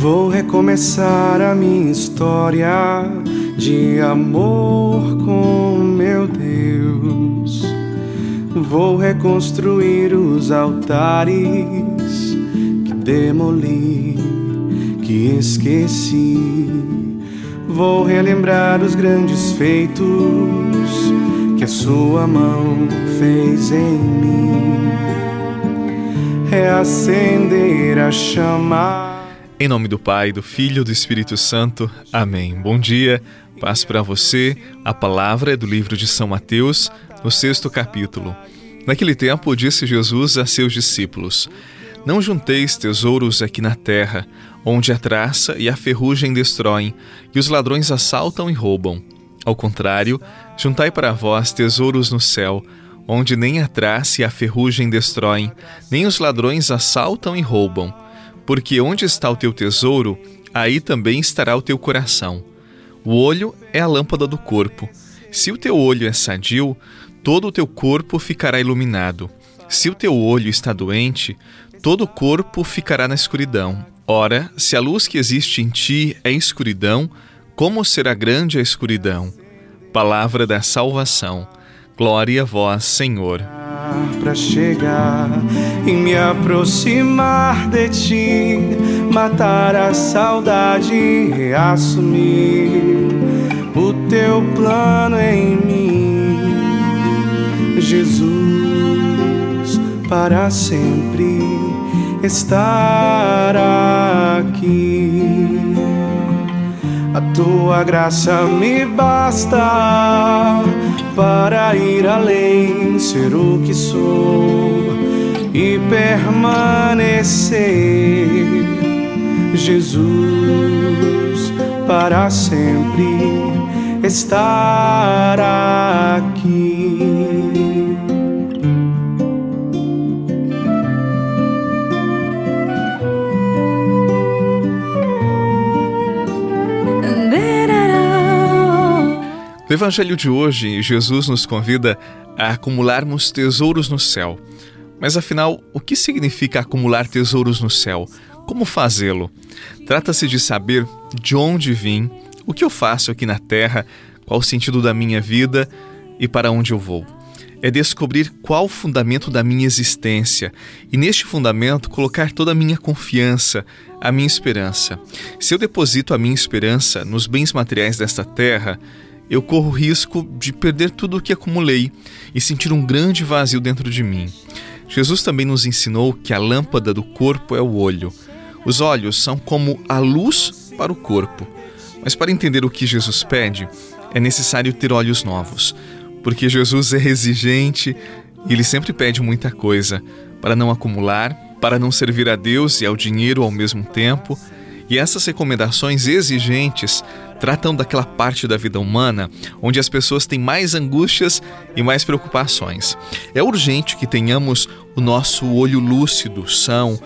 Vou recomeçar a minha história de amor com meu Deus. Vou reconstruir os altares que demoli, que esqueci. Vou relembrar os grandes feitos que a sua mão fez em mim. Reacender a chama. Em nome do Pai, do Filho e do Espírito Santo. Amém. Bom dia, paz para você. A palavra é do livro de São Mateus, no sexto capítulo. Naquele tempo, disse Jesus a seus discípulos: Não junteis tesouros aqui na terra, onde a traça e a ferrugem destroem, e os ladrões assaltam e roubam. Ao contrário, juntai para vós tesouros no céu, onde nem a traça e a ferrugem destroem, nem os ladrões assaltam e roubam porque onde está o teu tesouro, aí também estará o teu coração. O olho é a lâmpada do corpo. Se o teu olho é sadio, todo o teu corpo ficará iluminado. Se o teu olho está doente, todo o corpo ficará na escuridão. Ora, se a luz que existe em ti é escuridão, como será grande a escuridão? Palavra da salvação. Glória a vós, Senhor para chegar e me aproximar de ti, matar a saudade e reassumir o teu plano em mim, Jesus, para sempre estar aqui. A tua graça me basta para ir além, ser o que sou e permanecer. Jesus, para sempre estar aqui. No Evangelho de hoje, Jesus nos convida a acumularmos tesouros no céu. Mas afinal, o que significa acumular tesouros no céu? Como fazê-lo? Trata-se de saber de onde vim, o que eu faço aqui na terra, qual o sentido da minha vida e para onde eu vou. É descobrir qual o fundamento da minha existência e, neste fundamento, colocar toda a minha confiança, a minha esperança. Se eu deposito a minha esperança nos bens materiais desta terra, eu corro risco de perder tudo o que acumulei e sentir um grande vazio dentro de mim. Jesus também nos ensinou que a lâmpada do corpo é o olho. Os olhos são como a luz para o corpo. Mas para entender o que Jesus pede, é necessário ter olhos novos, porque Jesus é exigente e ele sempre pede muita coisa para não acumular, para não servir a Deus e ao dinheiro ao mesmo tempo. E essas recomendações exigentes tratam daquela parte da vida humana onde as pessoas têm mais angústias e mais preocupações. É urgente que tenhamos o nosso olho lúcido, são,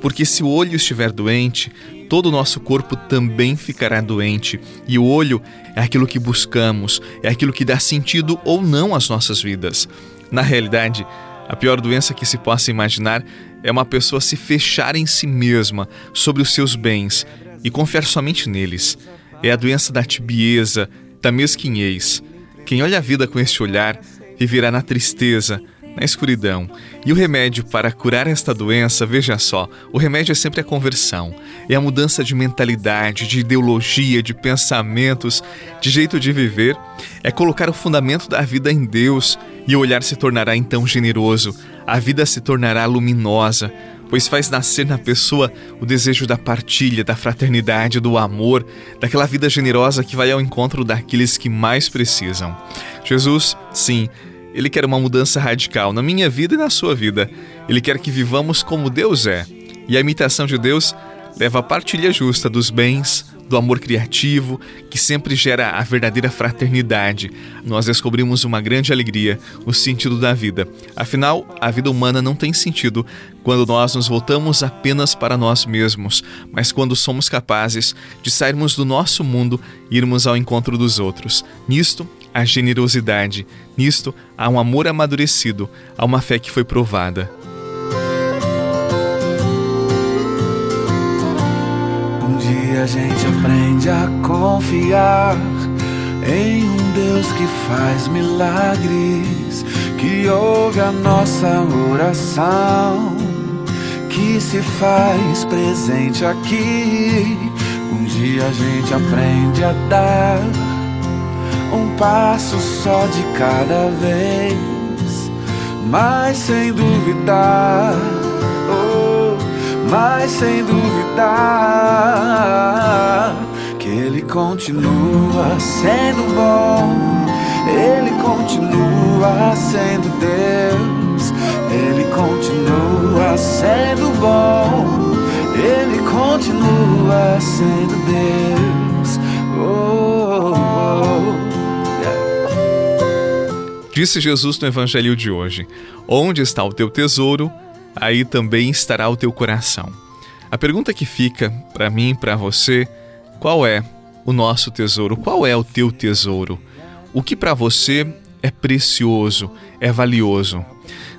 porque se o olho estiver doente, todo o nosso corpo também ficará doente. E o olho é aquilo que buscamos, é aquilo que dá sentido ou não às nossas vidas. Na realidade, a pior doença que se possa imaginar é uma pessoa se fechar em si mesma sobre os seus bens e confiar somente neles é a doença da tibieza, da mesquinhez. Quem olha a vida com este olhar viverá na tristeza, na escuridão. E o remédio para curar esta doença, veja só, o remédio é sempre a conversão. É a mudança de mentalidade, de ideologia, de pensamentos, de jeito de viver. É colocar o fundamento da vida em Deus e o olhar se tornará então generoso. A vida se tornará luminosa pois faz nascer na pessoa o desejo da partilha, da fraternidade, do amor, daquela vida generosa que vai ao encontro daqueles que mais precisam. Jesus, sim, ele quer uma mudança radical na minha vida e na sua vida. Ele quer que vivamos como Deus é. E a imitação de Deus leva à partilha justa dos bens, do amor criativo, que sempre gera a verdadeira fraternidade. Nós descobrimos uma grande alegria, o sentido da vida. Afinal, a vida humana não tem sentido quando nós nos voltamos apenas para nós mesmos, mas quando somos capazes de sairmos do nosso mundo e irmos ao encontro dos outros. Nisto, a generosidade. Nisto, há um amor amadurecido, há uma fé que foi provada. A gente aprende a confiar em um Deus que faz milagres, que ouve a nossa oração, que se faz presente aqui. Um dia a gente aprende a dar um passo só de cada vez, mas sem duvidar, mas sem duvidar que Ele continua sendo bom, Ele continua sendo Deus, Ele continua sendo bom, Ele continua sendo Deus. Oh, oh, Disse Jesus no Evangelho de hoje: Onde está o teu tesouro, aí também estará o teu coração. A pergunta que fica para mim para você qual é o nosso tesouro? Qual é o teu tesouro? O que para você é precioso, é valioso?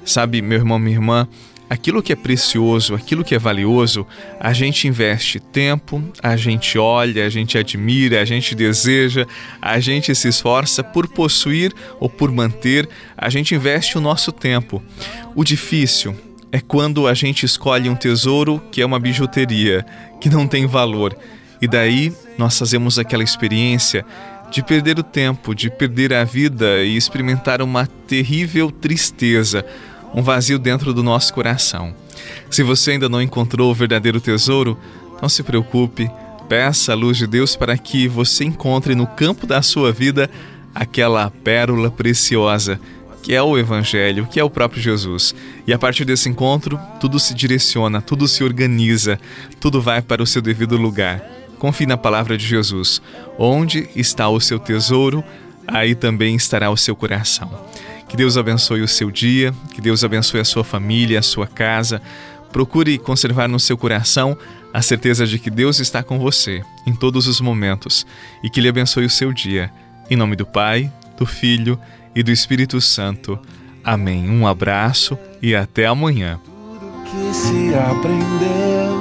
Sabe, meu irmão, minha irmã, aquilo que é precioso, aquilo que é valioso, a gente investe tempo, a gente olha, a gente admira, a gente deseja, a gente se esforça por possuir ou por manter, a gente investe o nosso tempo. O difícil é quando a gente escolhe um tesouro que é uma bijuteria, que não tem valor. E daí nós fazemos aquela experiência de perder o tempo, de perder a vida e experimentar uma terrível tristeza, um vazio dentro do nosso coração. Se você ainda não encontrou o verdadeiro tesouro, não se preocupe, peça a luz de Deus para que você encontre no campo da sua vida aquela pérola preciosa que é o Evangelho, que é o próprio Jesus. E a partir desse encontro, tudo se direciona, tudo se organiza, tudo vai para o seu devido lugar. Confie na palavra de Jesus. Onde está o seu tesouro, aí também estará o seu coração. Que Deus abençoe o seu dia, que Deus abençoe a sua família, a sua casa. Procure conservar no seu coração a certeza de que Deus está com você em todos os momentos e que Ele abençoe o seu dia. Em nome do Pai, do Filho e do Espírito Santo. Amém. Um abraço e até amanhã. Tudo que se aprendeu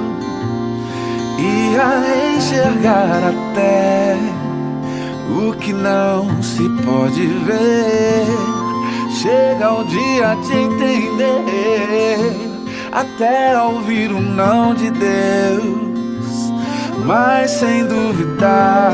e a enxergar até o que não se pode ver. Chega o dia de entender, até ouvir o não de Deus, mas sem duvidar,